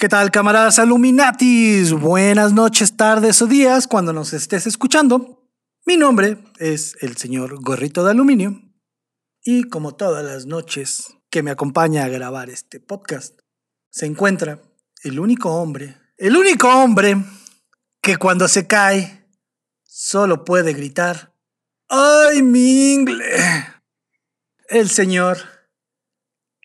¿Qué tal, camaradas Illuminatis? Buenas noches, tardes o días cuando nos estés escuchando. Mi nombre es el señor Gorrito de Aluminio y como todas las noches que me acompaña a grabar este podcast, se encuentra el único hombre, el único hombre que cuando se cae solo puede gritar, ¡ay, mi ingle! El señor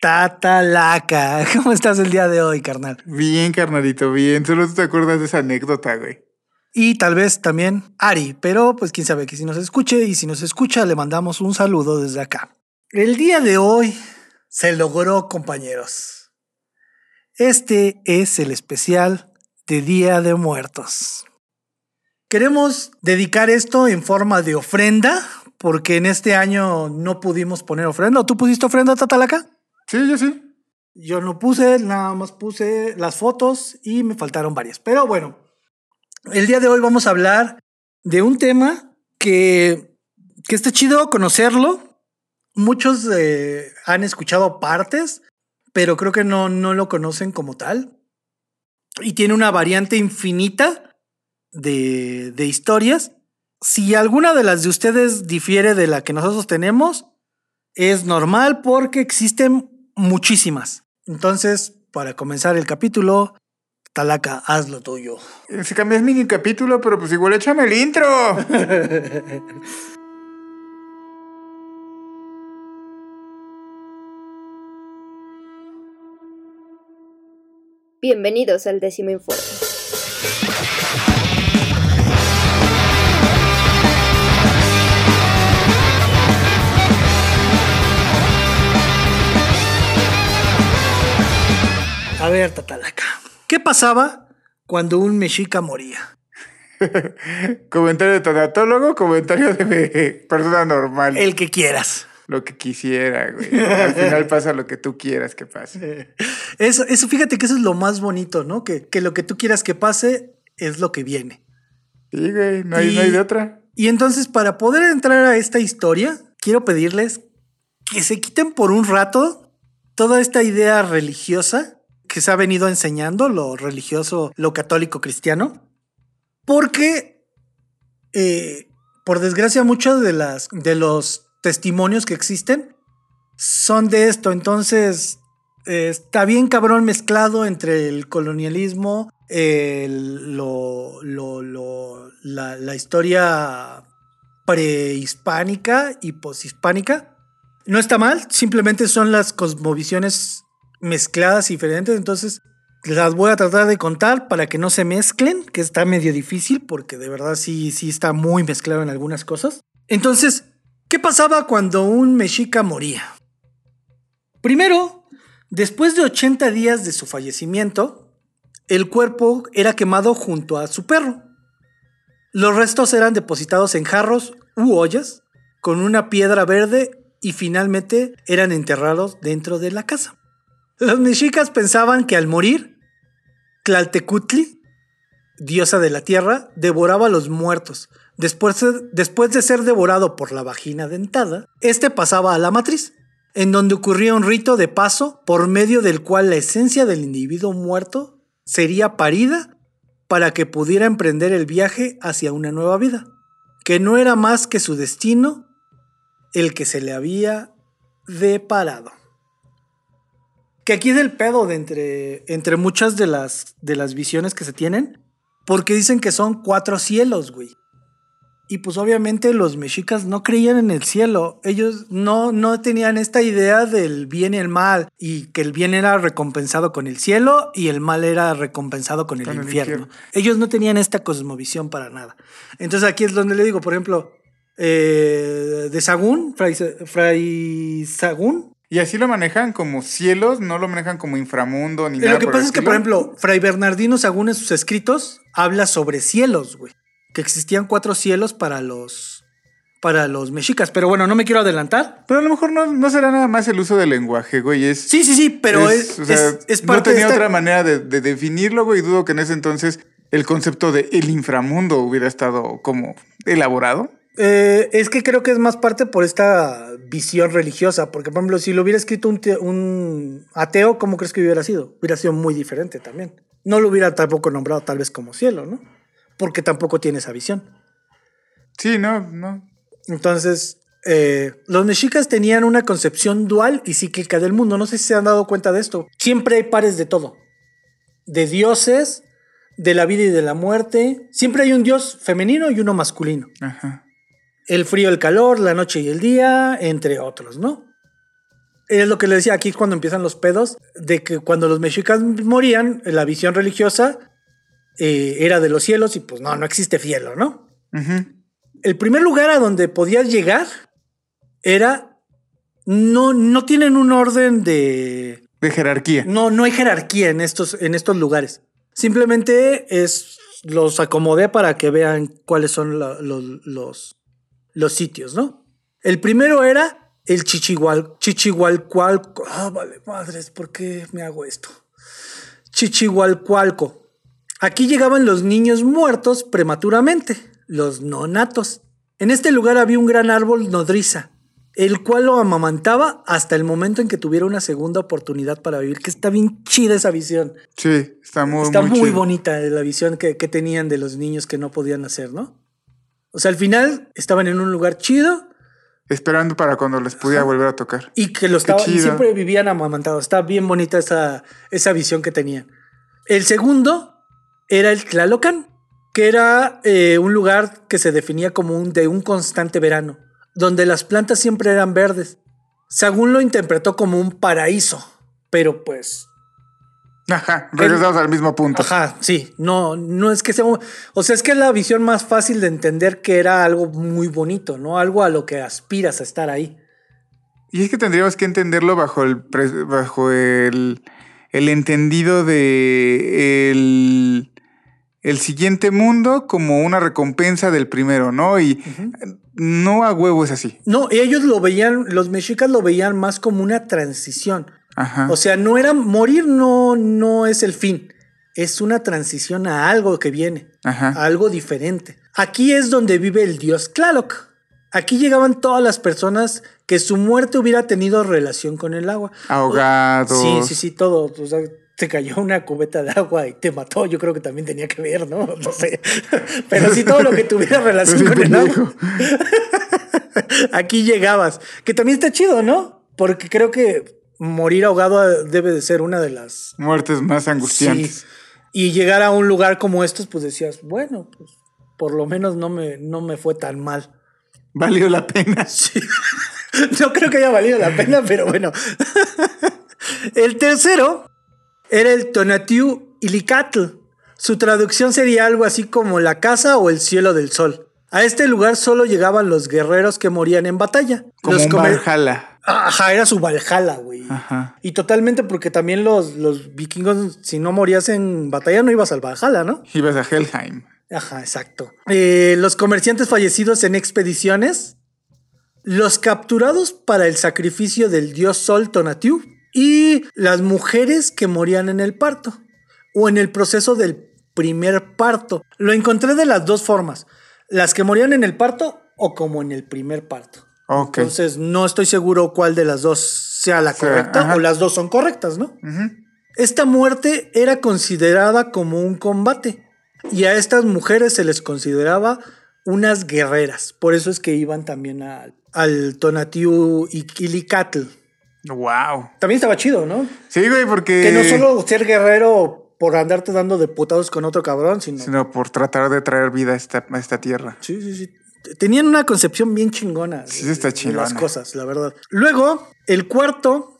Tatalaca. ¿Cómo estás el día de hoy, carnal? Bien, carnalito, bien. Solo tú te acuerdas de esa anécdota, güey. Y tal vez también Ari, pero pues quién sabe que si nos escuche y si nos escucha le mandamos un saludo desde acá. El día de hoy se logró, compañeros. Este es el especial de Día de Muertos. Queremos dedicar esto en forma de ofrenda, porque en este año no pudimos poner ofrenda. ¿Tú pusiste ofrenda, Tatalaca? Sí, yo sí. Yo no puse, nada más puse las fotos y me faltaron varias. Pero bueno, el día de hoy vamos a hablar de un tema que, que está chido conocerlo. Muchos eh, han escuchado partes, pero creo que no, no lo conocen como tal. Y tiene una variante infinita de, de historias. Si alguna de las de ustedes difiere de la que nosotros tenemos, es normal porque existen muchísimas. Entonces, para comenzar el capítulo, Talaca, haz lo tuyo. Se cambió el mini capítulo, pero pues igual échame el intro. Bienvenidos al décimo informe. A ver, Tatalaca, ¿qué pasaba cuando un mexica moría? comentario de tanatólogo, comentario de persona normal. El que quieras. Lo que quisiera, güey. Al final pasa lo que tú quieras que pase. Eso, eso fíjate que eso es lo más bonito, ¿no? Que, que lo que tú quieras que pase es lo que viene. Sí, güey, no hay, Y- no hay de otra. Y entonces, para poder entrar a esta historia, quiero pedirles que se quiten por un rato toda esta idea religiosa que se ha venido enseñando, lo religioso, lo católico cristiano, porque, eh, por desgracia, muchos de, de los testimonios que existen son de esto. Entonces, eh, está bien cabrón mezclado entre el colonialismo, lo, lo- lo- la, la historia prehispánica y poshispánica. No está mal, simplemente son las cosmovisiones mezcladas y diferentes, entonces las voy a tratar de contar para que no se mezclen, que está medio difícil porque de verdad sí, sí está muy mezclado en algunas cosas. Entonces, ¿qué pasaba cuando un mexica moría? Primero, después de 80 días de su fallecimiento, el cuerpo era quemado junto a su perro. Los restos eran depositados en jarros u ollas con una piedra verde y finalmente eran enterrados dentro de la casa. Los mexicas pensaban que al morir, Tlaltecutli, diosa de la tierra, devoraba a los muertos. Después, después de ser devorado por la vagina dentada, este pasaba a la matriz, en donde ocurría un rito de paso por medio del cual la esencia del individuo muerto sería parida para que pudiera emprender el viaje hacia una nueva vida, que no era más que su destino el que se le había deparado. Que aquí es el pedo de entre, entre muchas de las, de las visiones que se tienen, porque dicen que son cuatro cielos, güey. Y pues obviamente los mexicas no creían en el cielo. Ellos no, no tenían esta idea del bien y el mal. Y que el bien era recompensado con el cielo y el mal era recompensado con el, Con el infierno. infierno. Ellos no tenían esta cosmovisión para nada. Entonces aquí es donde le digo, por ejemplo, eh, de Sagún, Fray, Fray Sagún. Y así lo manejan como cielos, no lo manejan como inframundo ni Eh, nada. Lo que por pasa el es que, por ejemplo, Fray Bernardino Sagún en sus escritos habla sobre cielos, güey. Que existían cuatro cielos para los, para los mexicas. Pero bueno, no me quiero adelantar. Pero a lo mejor no, no será nada más el uso del lenguaje, güey. Es, Sí, sí, sí, pero es, o sea, es- es no parte tenía de esta- otra manera de, de definirlo, güey. Dudo que en ese entonces el concepto de el inframundo hubiera estado como elaborado. Eh, es que creo que es más parte por esta visión religiosa. Porque, por ejemplo, si lo hubiera escrito un, te- un ateo, ¿cómo crees que hubiera sido? Hubiera sido muy diferente también. No lo hubiera tampoco nombrado tal vez como cielo, ¿no? Porque tampoco tiene esa visión. Sí, no, no. Entonces, eh, los mexicas tenían una concepción dual y cíclica del mundo. No sé si se han dado cuenta de esto. Siempre hay pares de todo. De dioses, de la vida y de la muerte. Siempre hay un dios femenino y uno masculino. Ajá. El frío, el calor, la noche y el día, entre otros, ¿no? Es lo que le decía aquí cuando empiezan los pedos, de que cuando los mexicas morían, la visión religiosa eh, era de los cielos y pues no, no existe cielo, ¿no? El primer lugar a donde podías llegar era... No, no tienen un orden de... De jerarquía. No, no hay jerarquía en estos, en estos lugares. Simplemente es los acomodé para que vean cuáles son la- los, los, los sitios, ¿no? El primero era el Chichihual, Chichihualcualco. Ah, vale, madres, ¿por qué me hago esto? Chichihualcualco. Aquí llegaban los niños muertos prematuramente, los nonatos. En este lugar había un gran árbol nodriza, el cual lo amamantaba hasta el momento en que tuviera una segunda oportunidad para vivir, que está bien chida esa visión. Sí, está muy, está muy, bonita la visión que, que tenían de los niños que no podían hacer, ¿no? O sea, al final estaban en un lugar chido Esperando para cuando les pudiera volver a tocar. y que lo estaban, y siempre vivían amamantados. Está bien bonita esa, esa visión que tenían. El segundo era el Tlalocan, que era eh, un lugar que se definía como un, de un constante verano, donde las plantas siempre eran verdes. Según lo interpretó como un paraíso, pero pues Ajá, regresamos al mismo punto. Ajá, sí, no, no es que sea, o sea, es que es la visión más fácil de entender que era algo muy bonito, ¿no? Algo a lo que aspiras a estar ahí. Y es que tendríamos que entenderlo bajo el bajo el, el entendido de el, el siguiente mundo como una recompensa del primero, ¿no? Y no a huevo es así. No, ellos lo veían, los mexicas lo veían más como una transición. Ajá. O sea, no era morir, no, no es el fin. Es una transición a algo que viene, Ajá. a algo diferente. Aquí es donde vive el dios Tlaloc. Aquí llegaban todas las personas que su muerte hubiera tenido relación con el agua. Ahogados. Sí, sí, sí, todo. O sea, te cayó una cubeta de agua y te mató. Yo creo que también tenía que ver, ¿no? No sé. Pero sí, todo lo que tuviera relación con el agua. Aquí llegabas. Que también está chido, ¿no? Porque creo que morir ahogado debe de ser una de las. Muertes más angustiantes. Sí. Y llegar a un lugar como estos, pues decías, bueno, pues por lo menos no me, no me fue tan mal. Valió la pena. Sí. No creo que haya valido la pena, pero bueno. El tercero era el Tonatiuh Ilicatl. Su traducción sería algo así como la casa o el cielo del sol. A este lugar solo llegaban los guerreros que morían en batalla. Como los un Valhalla. Ajá, era su Valhalla, güey. Ajá. Y totalmente porque también los, los vikingos, si no morías en batalla, no ibas al Valhalla, ¿no? Ibas a Helheim. Ajá, exacto. Eh, los comerciantes fallecidos en expediciones, los capturados para el sacrificio del dios Sol Tonatiuh y las mujeres que morían en el parto o en el proceso del primer parto. Lo encontré de las dos formas, las que morían en el parto o como en el primer parto. Ok. Entonces no estoy seguro cuál de las dos sea la correcta ajá. o las dos son correctas, ¿no? Ujú. Esta muerte era considerada como un combate y a estas mujeres se les consideraba unas guerreras. Por eso es que iban también al, al Tonatiuh y Ilicatl. Wow. También estaba chido, ¿no? Sí, güey, porque. Que no solo ser guerrero por andarte dando de putados con otro cabrón, sino... Sino por tratar de traer vida a esta, a esta tierra. Sí, sí, sí. Tenían una concepción bien chingona. Sí, está las cosas, la verdad. Luego, el cuarto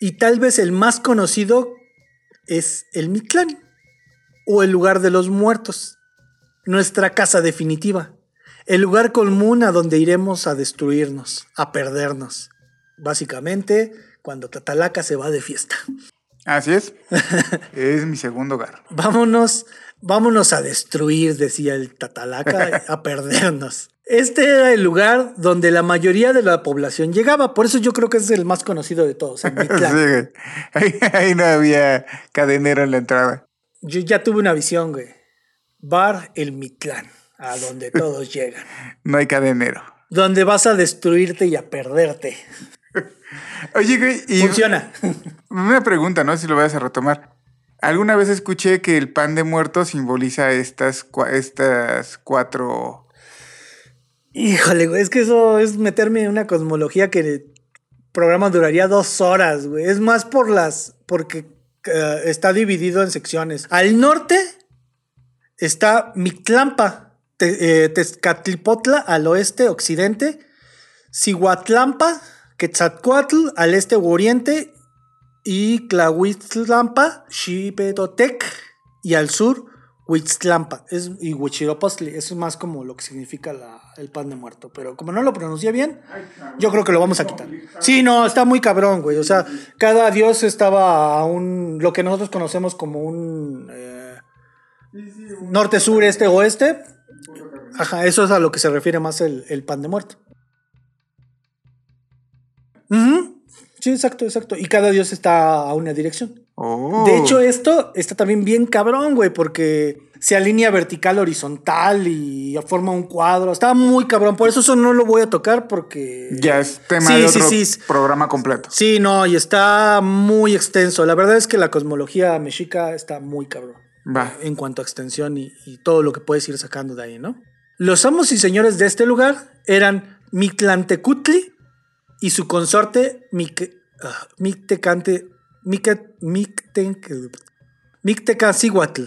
y tal vez el más conocido es el Mictlán o el lugar de los muertos. Nuestra casa definitiva. El lugar común a donde iremos a destruirnos, a perdernos. Básicamente, cuando Tatalaca se va de fiesta. Así es. es mi segundo hogar. Vámonos, vámonos a destruir, decía el Tatalaca, a perdernos. Este era el lugar donde la mayoría de la población llegaba, por eso yo creo que es el más conocido de todos, el Sí. Ahí, ahí no había cadenero en la entrada. Yo ya tuve una visión, güey. Bar el Mictlán, a donde todos llegan. No hay cadenero. Donde vas a destruirte y a perderte. Oye, güey, y Funciona. una pregunta, ¿no? Si lo vayas a retomar. Alguna vez escuché que el pan de muerto simboliza estas, estas cuatro. Híjole, güey, es que eso es meterme en una cosmología que el programa duraría dos horas, güey. Es más por las. porque eh, está dividido en secciones. Al norte está Mictlampa, eh, Tezcatlipotla al oeste, occidente, Cihuatlampa, Quetzalcoatl al este u oriente y Tlahuitlampa, Xipetotec y al sur Huitzlampa es, y Huichiropostli. Eso es más como lo que significa el pan de muerto. Pero como no lo pronuncié bien, yo creo que lo vamos a quitar. Sí, no, está muy cabrón, güey. O sea, cada dios estaba a un. lo que nosotros conocemos como un. Eh, norte, sur, este, oeste. Ajá, eso es a lo que se refiere más el, pan de muerto. Sí, exacto, exacto. Y cada dios está a una dirección. Oh. De hecho, esto está también bien cabrón, güey, porque se alinea vertical, horizontal y forma un cuadro. Está muy cabrón. Por eso eso no lo voy a tocar porque. Ya es tema de otro programa completo. Sí, no, y está muy extenso. La verdad es que la cosmología mexica está muy cabrón. Va. En cuanto a extensión y, todo lo que puedes ir sacando de ahí, ¿no? Los amos y señores de este lugar eran Mictlantecutli y su consorte Mic, uh, Mictecante Mictecacihuatl.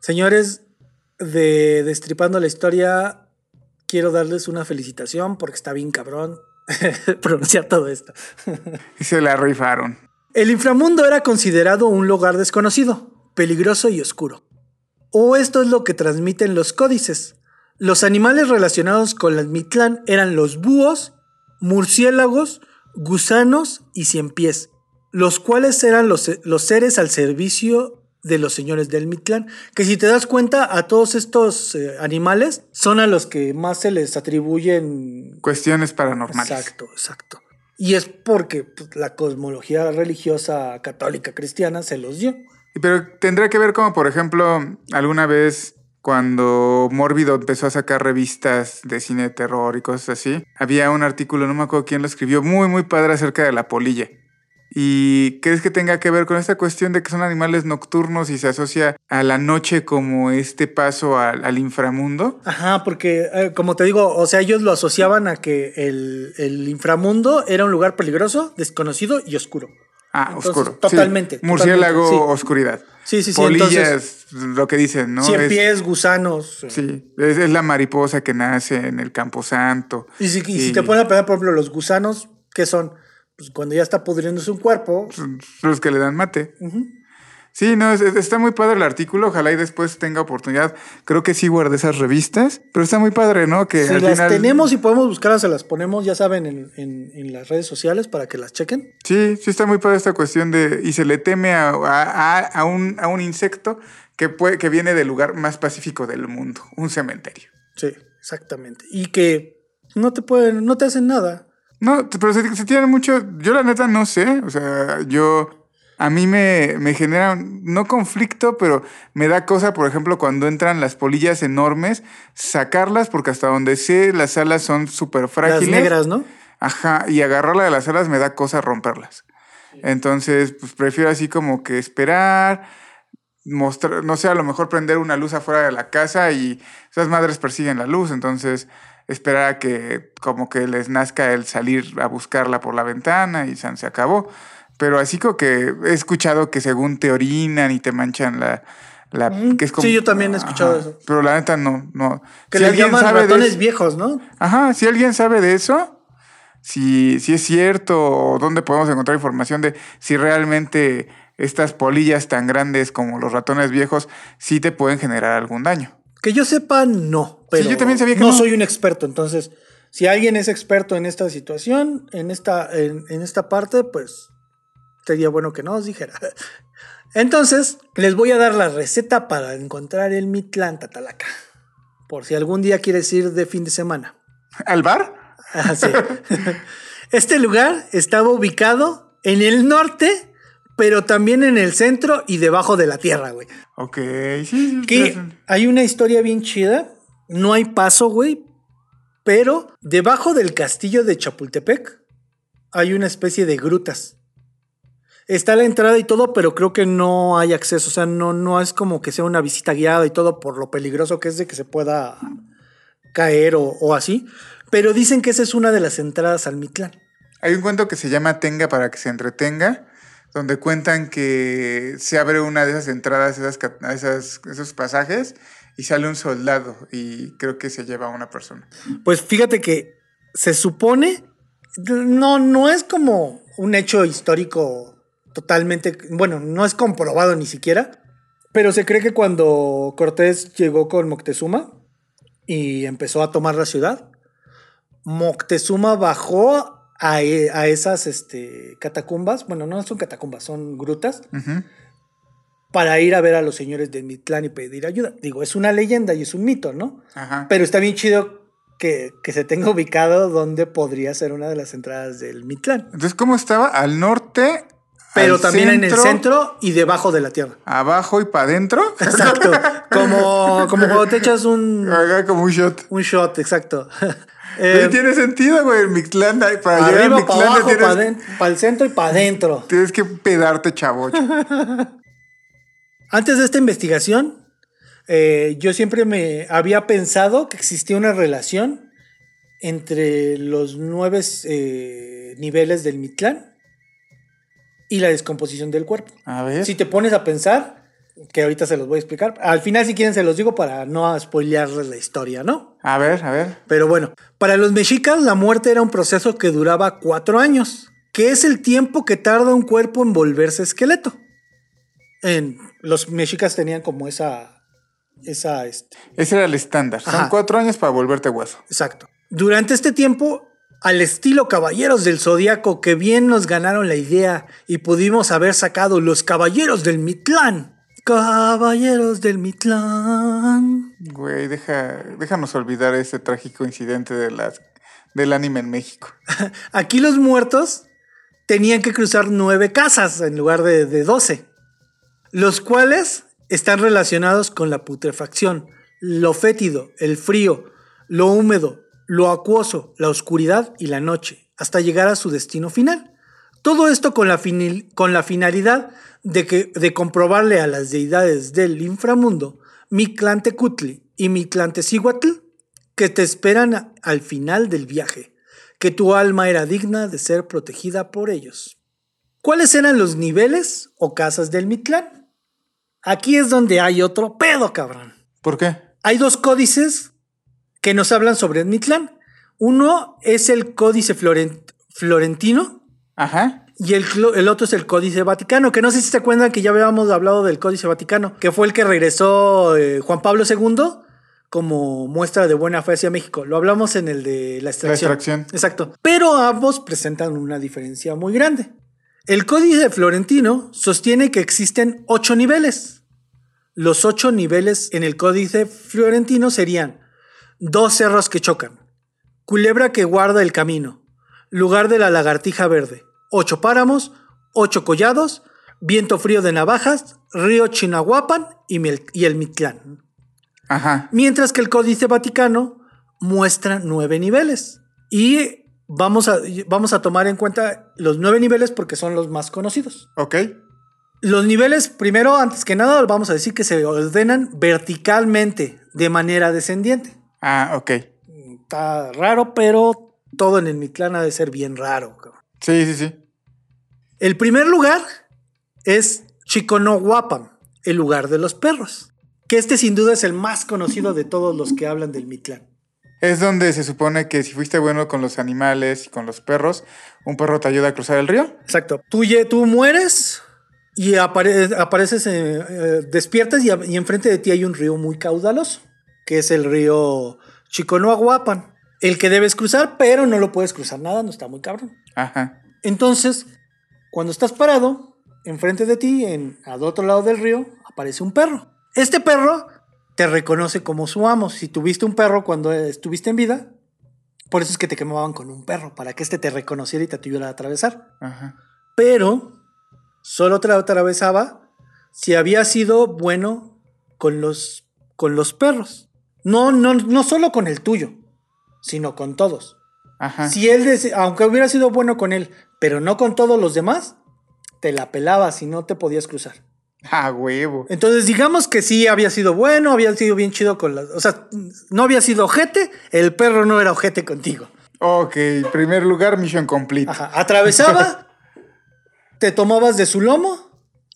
Señores de Destripando la Historia, quiero darles una felicitación porque está bien cabrón pronunciar todo esto. y se la rifaron. El inframundo era considerado un lugar desconocido, peligroso y oscuro. O esto es lo que transmiten los códices. Los animales relacionados con la Mitlán eran los búhos, murciélagos, gusanos y cien pies, los cuales eran los, los seres al servicio de los señores del Mitlán, que si te das cuenta a todos estos eh, animales son a los que más se les atribuyen cuestiones paranormales. Exacto, exacto. Y es porque pues, la cosmología religiosa católica cristiana se los dio. Pero tendrá que ver como, por ejemplo, alguna vez cuando Mórbido empezó a sacar revistas de cine de terror y cosas así, había un artículo, no me acuerdo quién lo escribió, muy, muy padre acerca de la polilla. ¿Y crees que tenga que ver con esta cuestión de que son animales nocturnos y se asocia a la noche como este paso al, inframundo? Ajá, porque eh, como te digo, o sea, ellos lo asociaban a que el, el inframundo era un lugar peligroso, desconocido y oscuro. Ah, oscuro. Totalmente. Murciélago, oscuridad. Sí, sí, sí. Polillas, lo que dicen, ¿no? Cien pies, gusanos. Sí, es, la mariposa que nace en el Campo Santo. Y si, y si te ponen a pensar, por ejemplo, los gusanos, ¿qué son? Pues cuando ya está pudriéndose un cuerpo. Los que le dan mate. Sí, no, está muy padre el artículo. Ojalá y después tenga oportunidad. Creo que sí guardé esas revistas, pero está muy padre, ¿no? Que si las tenemos y podemos buscarlas, se las ponemos, ya saben, en, las redes sociales para que las chequen. Sí, sí está muy padre esta cuestión de. Y se le teme a, a, un, a un, insecto que, puede, que viene del lugar más pacífico del mundo, un cementerio. Sí, exactamente. Y que no te pueden, no te hacen nada. No, pero se, se tiene mucho. Yo la neta no sé. O sea, yo a mí me, me, genera, no conflicto, pero me da cosa, por ejemplo, cuando entran las polillas enormes, sacarlas, porque hasta donde sé, las alas son súper frágiles. Las negras, ¿no? Ajá, y agarrarla de las alas me da cosa romperlas. Entonces, pues prefiero así como que esperar, mostrar, no sé, a lo mejor prender una luz afuera de la casa y esas madres persiguen la luz, entonces esperar a que como que les nazca el salir a buscarla por la ventana y se acabó. Pero así como que he escuchado que según te orinan y te manchan la... la que es como, sí, yo también he escuchado eso. Pero la neta no. no. Que le llaman ratones viejos, ¿no? Ajá, si alguien sabe de eso, si, si es cierto o dónde podemos encontrar información de si realmente estas polillas tan grandes como los ratones viejos sí te pueden generar algún daño. Que yo sepa, no. Pero yo también sabía que no. No soy un experto, entonces, si alguien es experto en esta situación, en esta, en, en esta parte, pues sería bueno que nos dijera. Entonces, les voy a dar la receta para encontrar el Mitlán Tatalaca. Por si algún día quieres ir de fin de semana. ¿Al bar? Ah, sí. Este lugar estaba ubicado en el norte, pero también en el centro y debajo de la tierra, güey. Ok, sí, sí. hay una historia bien chida. No hay paso, güey. Pero debajo del castillo de Chapultepec hay una especie de grutas Está la entrada y todo, pero creo que no hay acceso. O sea, no, no es como que sea una visita guiada y todo por lo peligroso que es de que se pueda caer o, o así. Pero dicen que esa es una de las entradas al Mitlán. Hay un cuento que se llama Tenga para que se entretenga, donde cuentan que se abre una de esas entradas, esas, esas- esos pasajes, y sale un soldado, y creo que se lleva a una persona. Pues fíjate que se supone, no, no es como un hecho histórico totalmente, bueno, no es comprobado ni siquiera, pero se cree que cuando Cortés llegó con Moctezuma y empezó a tomar la ciudad, Moctezuma bajó a, e- a esas este, catacumbas, bueno, no son catacumbas, son grutas, para ir a ver a los señores de Mitlán y pedir ayuda. Digo, es una leyenda y es un mito, ¿no? Ajá. Pero está bien chido que, que se tenga ubicado donde podría ser una de las entradas del Mitlán. Entonces, ¿cómo estaba? Al norte, Pero también en el centro y debajo de la tierra. abajo y para adentro. Exacto. Como, como cuando te echas un, Haga como un shot. un shot, exacto. Eh, tiene sentido, güey. Mictlán, ay, para llegar al arriba, para Mictlán abajo, tienes, para el centro y para adentro. tienes que pedarte, chavocho. Antes de esta investigación, eh, yo siempre me había pensado que existía una relación entre los nueve eh, niveles del Mitlán y la descomposición del cuerpo. A ver. Si te pones a pensar, que ahorita se los voy a explicar, al final si quieren se los digo para no spoilearles la historia, ¿no? A ver, a ver. Pero bueno, para los mexicas la muerte era un proceso que duraba cuatro años, que es el tiempo que tarda un cuerpo en volverse esqueleto. En, los mexicas tenían como esa, esa, este, Ese era el estándar. Son Ajá. cuatro años para volverte hueso. exacto. Durante este tiempo, al estilo Caballeros del Zodíaco, que bien nos ganaron la idea y pudimos haber sacado los Caballeros del Mitlán. Caballeros del Mitlán. Güey, deja, déjanos olvidar ese trágico incidente de las, del anime en México. Aquí los muertos tenían que cruzar nueve casas en lugar de, de 12, los cuales están relacionados con la putrefacción, lo fétido, el frío, lo húmedo, lo acuoso, la oscuridad y la noche, hasta llegar a su destino final. Todo esto con la, finil- con la finalidad de, que, de comprobarle a las deidades del inframundo, Mictlantecutli y Mictlantecihuatl, que te esperan a- al final del viaje, que tu alma era digna de ser protegida por ellos. ¿Cuáles eran los niveles o casas del Mictlán? Aquí es donde hay otro pedo, cabrón. ¿Por qué? Hay dos códices que nos hablan sobre el Mictlán. Uno es el códice floren- florentino Ajá. y el, otro es el Códice Vaticano, que no sé si se acuerdan que ya habíamos hablado del Códice Vaticano, que fue el que regresó eh, Juan Pablo II como muestra de buena fe hacia México. Lo hablamos en el de la extracción. extracción. Exacto. Pero ambos presentan una diferencia muy grande. El Códice Florentino sostiene que existen ocho niveles. Los ocho niveles en el Códice Florentino serían dos cerros que chocan, culebra que guarda el camino, lugar de la lagartija verde, ocho páramos, ocho collados, viento frío de navajas, río Chinahuapan y, el Mitlán. Ajá. Mientras que el Códice Vaticano muestra nueve niveles. Y vamos a, vamos a tomar en cuenta los nueve niveles porque son los más conocidos. Ok. Los niveles, primero, antes que nada, vamos a decir que se ordenan verticalmente, de manera descendiente. Ah, ok. Está raro, pero todo en el Mitlán ha de ser bien raro. cabrón. Sí, sí, sí. El primer lugar es Chiconohuapan, el lugar de los perros. Que este sin duda es el más conocido de todos los que hablan del Mitlán. Es donde se supone que si fuiste bueno con los animales y con los perros, un perro te ayuda a cruzar el río. Exacto. Tú, tú mueres y apare- apareces, eh, eh, despiertas y, y enfrente de ti hay un río muy caudaloso, que es el río Chiconoahuapan, el que debes cruzar, pero no lo puedes cruzar nada, no está muy cabrón. Ajá. Entonces, cuando estás parado, enfrente de ti, en, al otro lado del río, aparece un perro. Este perro te reconoce como su amo. Si tuviste un perro cuando estuviste en vida, por eso es que te quemaban con un perro, para que este te reconociera y te ayudara a atravesar Ajá. pero solo te atravesaba si había sido bueno con los, con los perros. No, no, no solo con el tuyo, sino con todos. Ajá. Si él, aunque hubiera sido bueno con él, pero no con todos los demás, te la pelabas y no te podías cruzar. Ah, huevo. Entonces, digamos que sí había sido bueno, había sido bien chido con las. O sea, no había sido ojete, el perro no era ojete contigo. Ok, primer lugar, mission complete. Ajá. Atravesaba, te tomabas de su lomo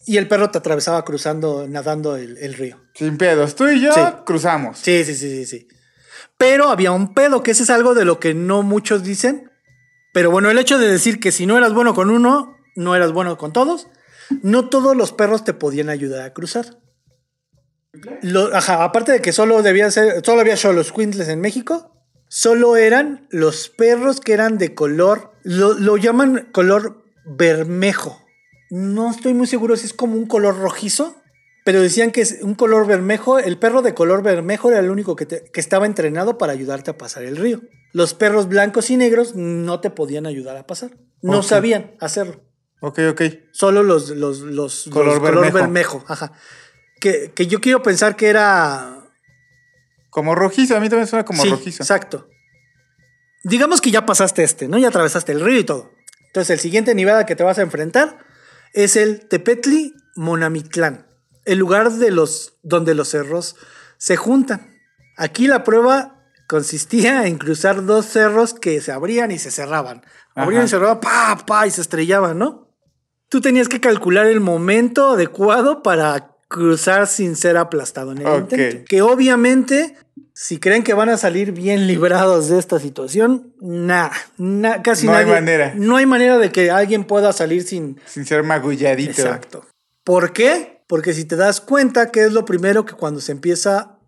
y el perro te atravesaba cruzando, nadando el, el río. Sin pedos. Tú y yo Sí. cruzamos. Sí, sí, sí, sí, sí. Pero había un pedo, que ese es algo de lo que no muchos dicen. Pero bueno, el hecho de decir que si no eras bueno con uno, no eras bueno con todos, no todos los perros te podían ayudar a cruzar. Lo- ajá, aparte de que solo debía ser, solo había solo Quintles en México, solo eran los perros que eran de color, lo, lo llaman color bermejo. No estoy muy seguro si es como un color rojizo, pero decían que es un color bermejo. El perro de color bermejo era el único que, te- que estaba entrenado para ayudarte a pasar el río. Los perros blancos y negros no te podían ayudar a pasar. No sabían hacerlo. Ok, ok. Solo los, los, los, Color los color bermejo. bermejo. Ajá. Que, que yo quiero pensar que era Como rojizo, a mí también suena como Sí, rojizo. Exacto. Digamos que ya pasaste este, ¿no? Ya atravesaste el río y todo. Entonces, el siguiente nivel al que te vas a enfrentar es el Tepetli Monamitlán, el lugar de los, donde los cerros se juntan. Aquí la prueba consistía en cruzar dos cerros que se abrían y se cerraban. Abrían Ajá. y se cerraban, pa, pa, y se estrellaban, ¿no? Tú tenías que calcular el momento adecuado para cruzar sin ser aplastado en el intento. Que obviamente, si creen que van a salir bien librados de esta situación, nada, na, casi No hay nadie- manera. No hay manera de que alguien pueda salir sin. Sin ser magulladito. Exacto. ¿Por qué? Porque si te das cuenta que es lo primero que cuando se empieza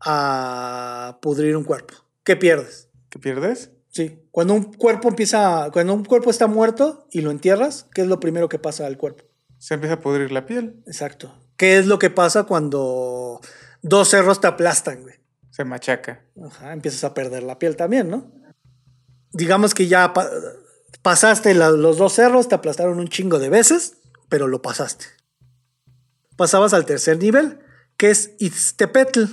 a pudrir un cuerpo, ¿qué pierdes? ¿Qué pierdes? Sí. Cuando un cuerpo empieza, cuando un cuerpo está muerto y lo entierras, ¿qué es lo primero que pasa al cuerpo? Se empieza a pudrir la piel. Exacto. ¿Qué es lo que pasa cuando dos cerros te aplastan, güey? Se machaca. Ajá, empiezas a perder la piel también, ¿no? Digamos que ya pa- pasaste la- los dos cerros, te aplastaron un chingo de veces, pero lo pasaste. Pasabas al tercer nivel, que es Ixtepetl.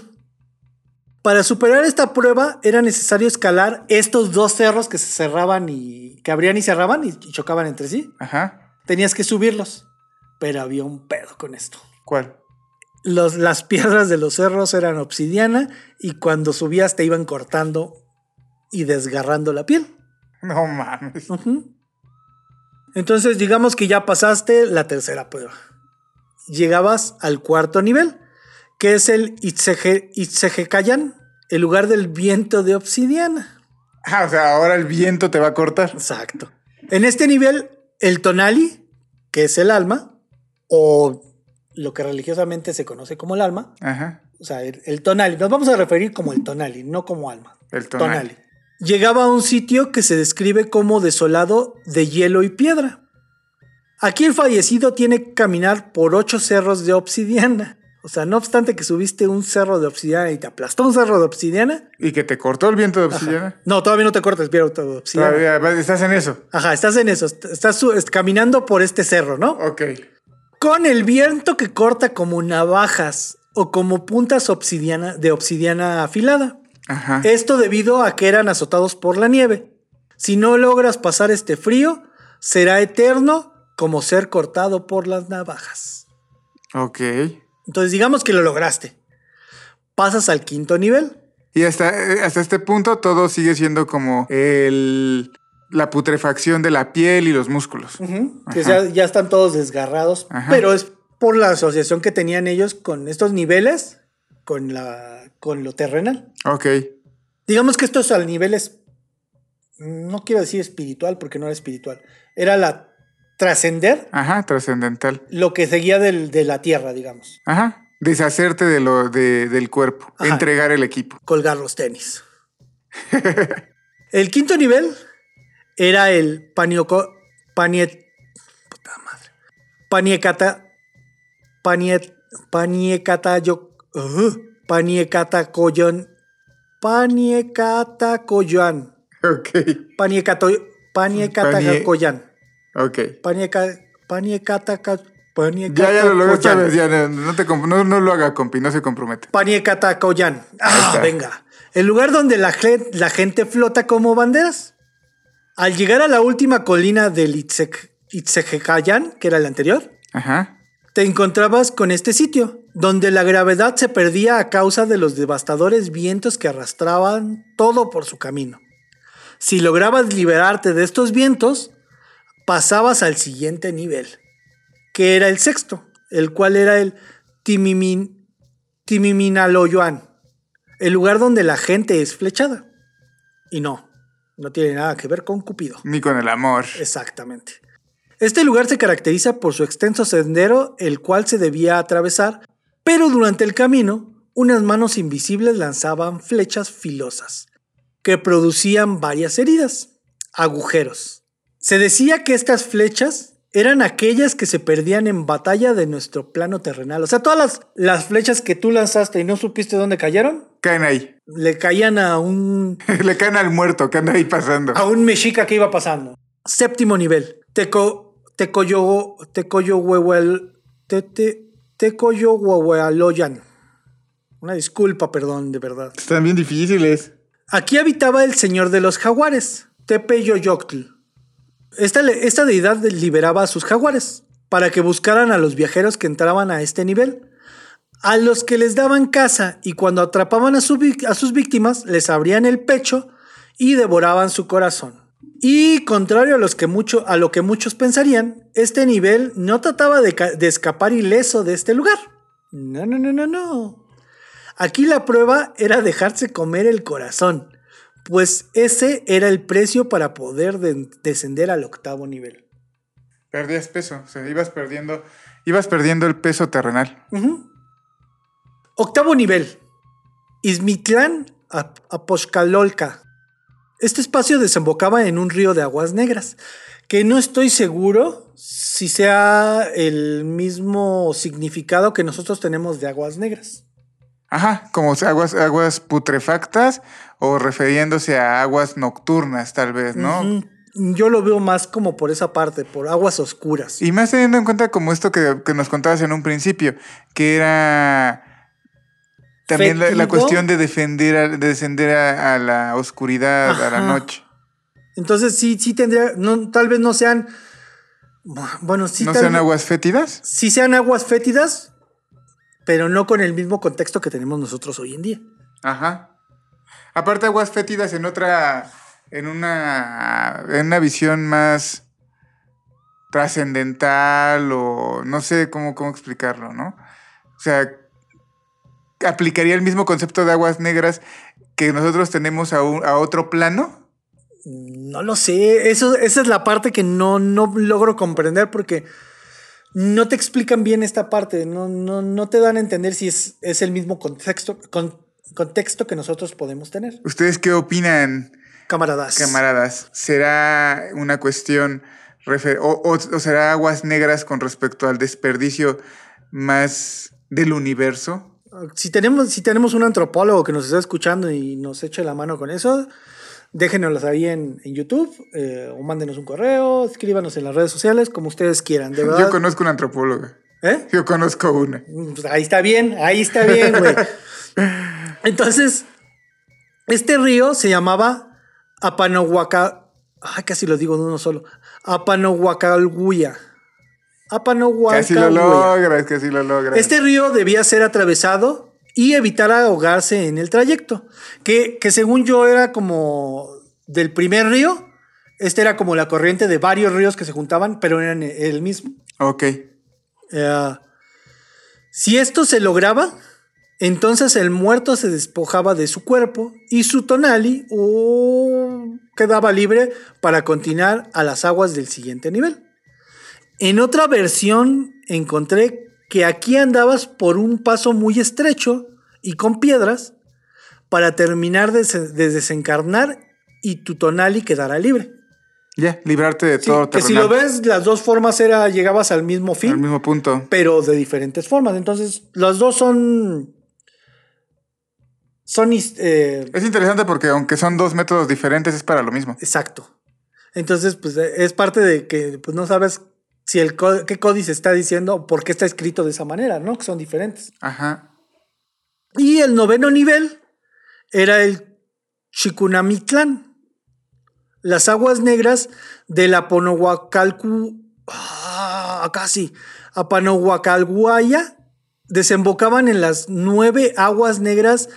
Para superar esta prueba era necesario escalar estos dos cerros que se cerraban y que abrían y cerraban y y chocaban entre sí. Ajá. Tenías que subirlos, pero había un pedo con esto. ¿Cuál? Los- las piedras de los cerros eran obsidiana y cuando subías te iban cortando y desgarrando la piel. No mames. Entonces digamos que ya pasaste la tercera prueba. Llegabas al cuarto nivel, que es el Itzeje- Itzejecayan, el lugar del viento de obsidiana. Ah, o sea, ahora el viento te va a cortar. Exacto. En este nivel, el tonali, que es el alma, o lo que religiosamente se conoce como el alma, Ajá. o sea, el, el tonali, nos vamos a referir como el tonali, no como alma. El tonal. Llegaba a un sitio que se describe como desolado de hielo y piedra. Aquí el fallecido tiene que caminar por ocho cerros de obsidiana. O sea, no obstante que subiste un cerro de obsidiana y te aplastó un cerro de obsidiana. ¿Y que te cortó el viento de ajá. obsidiana? No, todavía no te cortas, pero de obsidiana. Todavía estás en eso. Ajá, estás en eso. est- Estás caminando por este cerro, ¿no? Ok. Con el viento que corta como navajas o como puntas obsidiana, de obsidiana afilada. Ajá. Esto debido a que eran azotados por la nieve. Si no logras pasar este frío, será eterno como ser cortado por las navajas. Ok. Entonces digamos que lo lograste. Pasas al quinto nivel. Y hasta, eh, hasta este punto todo sigue siendo como el, la putrefacción de la piel y los músculos. Que ya, ya están todos desgarrados. Ajá. Pero es por la asociación que tenían ellos con estos niveles, con, la, con lo terrenal. Ok. Digamos que esto es al nivel es, no quiero decir espiritual porque no era espiritual. Era la trascender Ajá, trascendental. lo que seguía del- de la tierra, digamos. Ajá. Deshacerte de lo, de- del cuerpo. Ajá. Entregar el equipo. colgar los tenis. el quinto nivel era el panioco, paniet, puta madre, paniecata, paniet, paniecatayo, uh, paniecatacoyon, paniecatacoyan, Ok. paniecato, paniecatacoyan, Ok. panieca, paniecataca, Ya, ya lo paniecatacoyan. Ya, no, no te comp- no, no lo haga, compi. No se compromete. Paniecatacoyan. Ah, venga. El lugar donde la, la gente flota como banderas. Al llegar a la última colina del Itzehecayan, que era el anterior, Ajá. te encontrabas con este sitio, donde la gravedad se perdía a causa de los devastadores vientos que arrastraban todo por su camino. Si lograbas liberarte de estos vientos, pasabas al siguiente nivel, que era el sexto, el cual era el Timimin, Timiminaloyoan, el lugar donde la gente es flechada. Y no, no tiene nada que ver con Cupido. Ni con el amor. Exactamente. Este lugar se caracteriza por su extenso sendero, el cual se debía atravesar, pero durante el camino, unas manos invisibles lanzaban flechas filosas, que producían varias heridas, agujeros. Se decía que estas flechas eran aquellas que se perdían en batalla de nuestro plano terrenal. O sea, todas las, las flechas que tú lanzaste y no supiste dónde cayeron, Caen ahí. le caían a un Le caen al muerto que anda ahí pasando. a un mexica que iba pasando. Séptimo nivel. Teco, tecoyo, tecoyohuehuel, te, te, tecoyohuehuealoyan. Una disculpa, perdón, de verdad. Están bien difíciles. Aquí habitaba el señor de los jaguares, Tepeyoyoctl. Esta, deidad liberaba a sus jaguares para que buscaran a los viajeros que entraban a este nivel, a los que les daban caza y cuando atrapaban a, a sus víctimas les abrían el pecho y devoraban su corazón. Y contrario a, lo que muchos pensarían, este nivel no trataba de, de escapar ileso de este lugar. No, no, no, no, no. Aquí la prueba era dejarse comer el corazón, pues ese era el precio para poder de- descender al octavo nivel. Perdías peso. O sea, ibas perdiendo. Ibas perdiendo el peso terrenal. Octavo nivel. Izmitlán Ap- Apoxcalolca. Este espacio desembocaba en un río de aguas negras, que no estoy seguro si sea el mismo significado que nosotros tenemos de aguas negras. Ajá, como aguas, aguas putrefactas o refiriéndose a aguas nocturnas, tal vez, ¿no? Yo lo veo más como por esa parte, por aguas oscuras. Y más teniendo en cuenta como esto que, que nos contabas en un principio, que era también la, cuestión de defender, a- de descender a, a la oscuridad, a la noche. Entonces sí, sí tendría, no, tal vez no sean, bueno, sí, ¿No tal sean aguas fétidas? sí sean aguas fétidas, pero no con el mismo contexto que tenemos nosotros hoy en día. Ajá. Aparte aguas fétidas en otra, en una, en una visión más trascendental o no sé cómo, cómo explicarlo, ¿no? O sea, aplicaría el mismo concepto de aguas negras que nosotros tenemos a, un- a otro plano. No lo sé, eso, esa es la parte que no, no logro comprender porque no te explican bien esta parte, no, no, no te dan a entender si es, es el mismo contexto, con- contexto que nosotros podemos tener. ¿Ustedes qué opinan, Camaradas. camaradas? ¿Será una cuestión o, o- o será aguas negras con respecto al desperdicio más del universo? Si tenemos, si tenemos un antropólogo que nos está escuchando y nos eche la mano con eso, déjenoslos ahí en, en YouTube eh, o mándenos un correo, escríbanos en las redes sociales, como ustedes quieran, de verdad. Yo conozco una antropóloga. ¿Eh? Yo conozco una. Pues ahí está bien, ahí está bien, güey. Entonces, este río se llamaba Apanohuaca. Ay, casi lo digo de uno solo. Apanohuacalguya. Casi lo Apanohuacalguya. logras, casi lo logras. Este río debía ser atravesado y evitar ahogarse en el trayecto. Que, que según yo era como del primer río. Este era como la corriente de varios ríos que se juntaban, pero eran el mismo. Ok. Eh, si esto se lograba, entonces el muerto se despojaba de su cuerpo y su tonali oh, quedaba libre para continuar a las aguas del siguiente nivel. En otra versión encontré que aquí andabas por un paso muy estrecho y con piedras para terminar de, se- de desencarnar y tu tonali quedará libre. Ya, librarte de Sí, todo que si lo ves, las dos formas era llegabas al mismo fin Al mismo punto. pero de diferentes formas. Entonces, las dos son. Son. eh, Es interesante porque aunque son dos métodos diferentes, es para lo mismo. exacto. Entonces, pues es parte de que pues, no sabes si el qué códice está diciendo por qué está escrito de esa manera, ¿no? Que son diferentes. Ajá. Y el noveno nivel era el Chikunamitlán. Las aguas negras de la Ponohuacalcu ah, casi, Apanahuacalguaya, desembocaban en las nueve aguas negras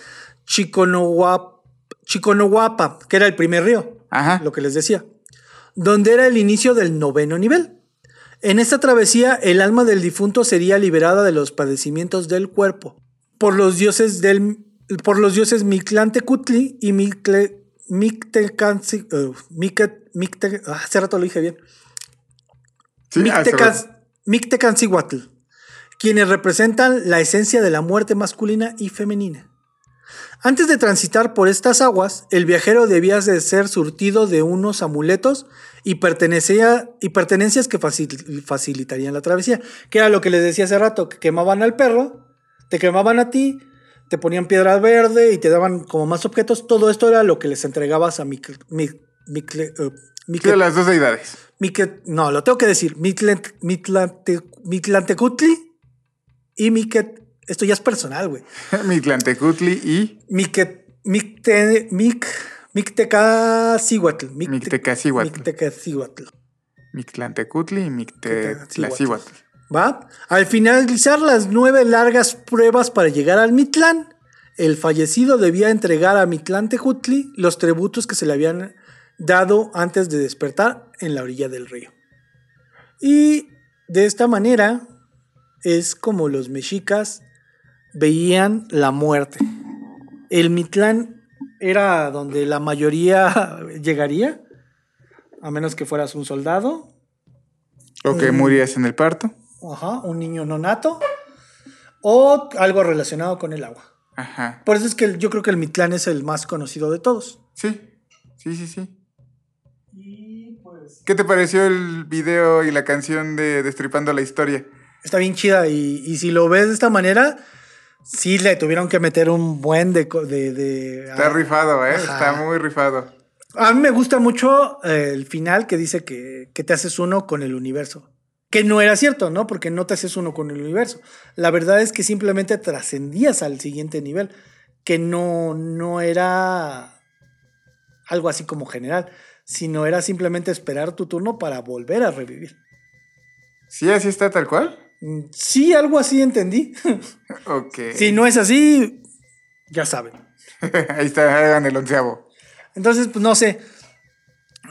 Chiconohuapa, Chiconohuapa, que era el primer río, Ajá. lo que les decía, donde era el inicio del noveno nivel. En esta travesía, el alma del difunto sería liberada de los padecimientos del cuerpo por los dioses del por los dioses Mictlantecutli y Mictecanci- eh, Micte- ah, hace rato lo dije bien. Sí, ah, Mictecancihuatl, quienes representan la esencia de la muerte masculina y femenina. Antes de transitar por estas aguas, el viajero debía de ser surtido de unos amuletos y, pertenecía, y pertenencias que facil- facilitarían la travesía, que era lo que les decía hace rato, que quemaban al perro, te quemaban a ti, te ponían piedra verde y te daban como más objetos. Todo esto era lo que les entregabas a Mi- Mique- Sí, las dos deidades. No, lo tengo que decir. Mitlant- Mitlante- Mitlantecutli y Miquet. Esto ya es personal, güey. Mitlantecutli y. Mictecacihuatl. Micte- Mictecacihuatl. Mictecacihuatl. Mictlantecutli y Mictlacihuatl. ¿Va? Al finalizar las nueve largas pruebas para llegar al Mitlán, el fallecido debía entregar a Mitlantecutli los tributos que se le habían dado antes de despertar en la orilla del río. Y de esta manera es como los mexicas veían la muerte. El Mitlán era donde la mayoría llegaría, a menos que fueras un soldado, O que murieras en el parto. Ajá, un niño nonato o algo relacionado con el agua. Ajá. Por eso es que yo creo que el Mitlán es el más conocido de todos. Sí, sí, sí, sí. Y pues. ¿Qué te pareció el video y la canción de Destripando la Historia? Está bien chida y, y si lo ves de esta manera, sí le tuvieron que meter un buen de. de, de- Está a- rifado, ¿eh? Ajá. Está muy rifado. A mí me gusta mucho eh, el final que dice que, que te haces uno con el universo. Que no era cierto, ¿no? Porque no te haces uno con el universo. La verdad es que simplemente trascendías al siguiente nivel. Que no, no era algo así como general, sino era simplemente esperar tu turno para volver a revivir. ¿Sí, así está tal cual? Mm, Sí, algo así entendí. Ok. si no es así, ya saben. Ahí está, hagan el onceavo. Entonces, pues no sé.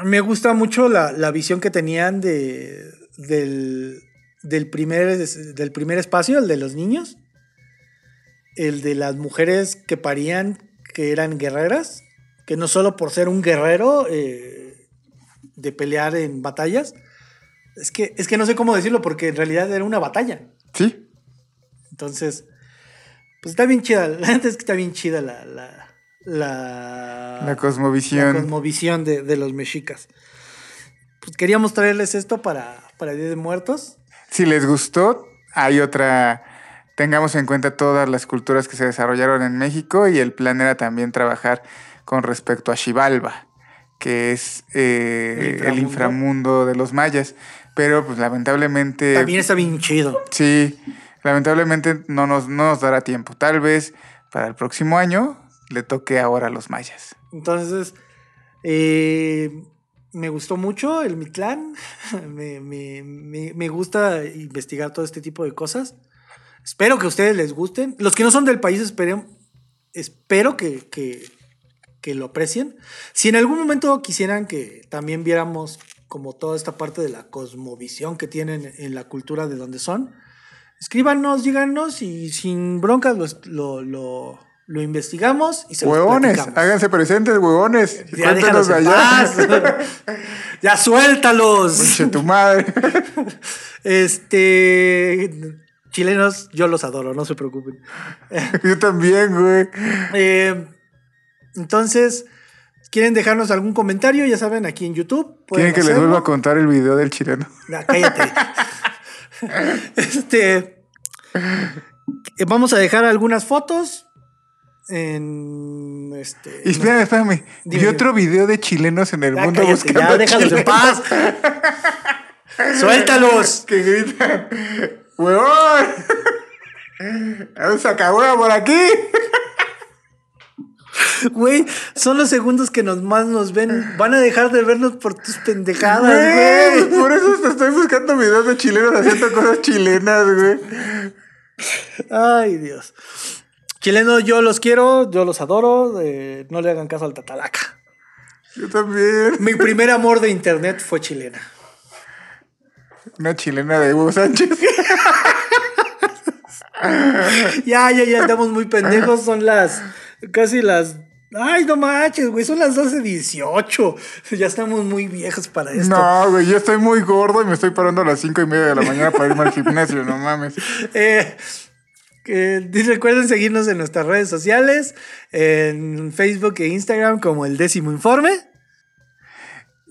Me gusta mucho la, la visión que tenían de, del, del, primer, del primer espacio, el de los niños. El de las mujeres que parían, que eran guerreras. Que no solo por ser un guerrero eh, de pelear en batallas. Es que, es que no sé cómo decirlo, porque en realidad era una batalla. ¿Sí? Entonces, pues está bien chida. La neta es que está bien chida la. La, la, La cosmovisión. la cosmovisión de, de los mexicas. Pues queríamos traerles esto para, para Día de Muertos. Si les gustó, hay otra. Tengamos en cuenta todas las culturas que se desarrollaron en México y el plan era también trabajar con respecto a Xibalba, que es eh, El inframundo. de los mayas. Pero pues lamentablemente... También está bien chido. Sí, lamentablemente no nos, no nos dará tiempo. Tal vez para el próximo año le toque ahora a los mayas. Entonces, eh, me gustó mucho el Mitlán. me, me- me- me gusta investigar todo este tipo de cosas. Espero que a ustedes les gusten. Los que no son del país, esperen, espero que, que- que lo aprecien. Si en algún momento quisieran que también viéramos como toda esta parte de la cosmovisión que tienen en la cultura de donde son, escríbanos, díganos y sin broncas lo, lo, lo- lo investigamos y se Huevones, háganse presentes, huevones. Ya déjalos allá. ya suéltalos. Pinche tu madre. Este. Chilenos, yo los adoro, no se preocupen. Yo también, güey. Eh, entonces, ¿quieren dejarnos algún comentario? Ya saben, aquí en YouTube. ¿Quieren que les vuelva a contar el video del chileno? Ya, cállate. este. Vamos a dejar algunas fotos. En. Este. Y espérame, espérame. Vi otro video de chilenos en el Ya, mundo cállate, buscando ya, déjalos en paz. Suéltalos. Que gritan, ¡huevón! Un sacahuevo por aquí. Güey, son los segundos que nos más nos ven. Van a dejar de vernos por tus pendejadas, güey. Por eso te estoy buscando videos de chilenos haciendo cosas chilenas, güey. Ay, Dios. Chileno, yo los quiero, yo los adoro. eh, no le hagan caso al tatalaca. Yo también. Mi primer amor de internet fue chilena. Una chilena de Hugo Sánchez. Ya, ya, ya estamos muy pendejos. Son las. Casi las. Ay, no manches, güey. Son las 12.18. Ya estamos muy viejos para esto. No, güey, yo estoy muy gordo y me estoy parando a las cinco y media de la mañana para irme al gimnasio, no mames. Eh, que recuerden seguirnos en nuestras redes sociales, en Facebook e Instagram como el décimo informe.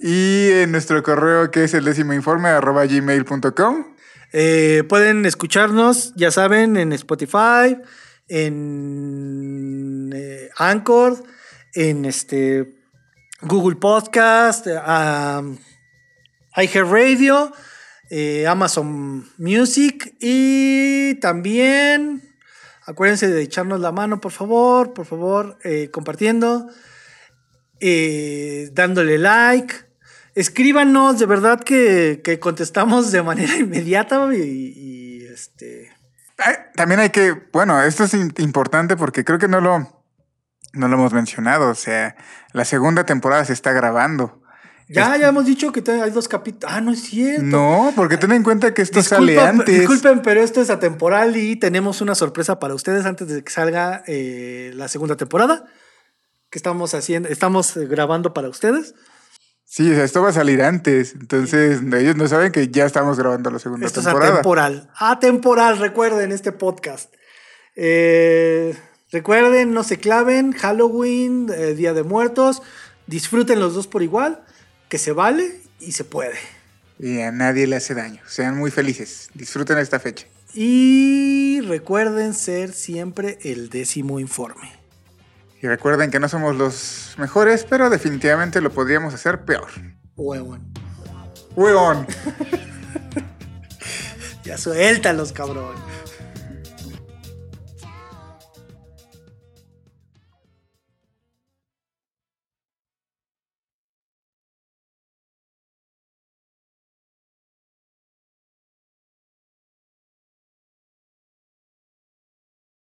Y en nuestro correo que es el décimo informe arroba gmail.com. Eh, pueden escucharnos, ya saben, en Spotify, en eh, Anchor, en este Google Podcast, um, iHeartRadio, eh, Amazon Music y también acuérdense de echarnos la mano, por favor, por favor, eh, compartiendo, dándole like. Escríbanos, de verdad que, que contestamos de manera inmediata y, y, este... También hay que, bueno, esto es importante porque creo que no lo, no lo hemos mencionado. O sea, la segunda temporada se está grabando. Ya, ya hemos dicho que hay dos capítulos. Ah, no es cierto. No, porque ten en cuenta que esto Disculpa, sale antes. Disculpen, pero esto es atemporal y tenemos una sorpresa para ustedes antes de que salga eh, la segunda temporada. Que estamos haciendo, estamos eh, grabando para ustedes. Sí, o sea, esto va a salir antes. Entonces, ellos no saben que ya estamos grabando la segunda Esto es temporada. atemporal. Atemporal, recuerden este podcast. Eh, recuerden, no se claven. Halloween, eh, Día de Muertos. Disfruten los dos por igual. Que se vale y se puede. Y a nadie le hace daño. Sean muy felices. Disfruten esta fecha. Y recuerden ser siempre el décimo informe. Y recuerden que no somos los mejores, pero definitivamente lo podríamos hacer peor. Huevón. ¡Hueón! Ya suéltalos, cabrón.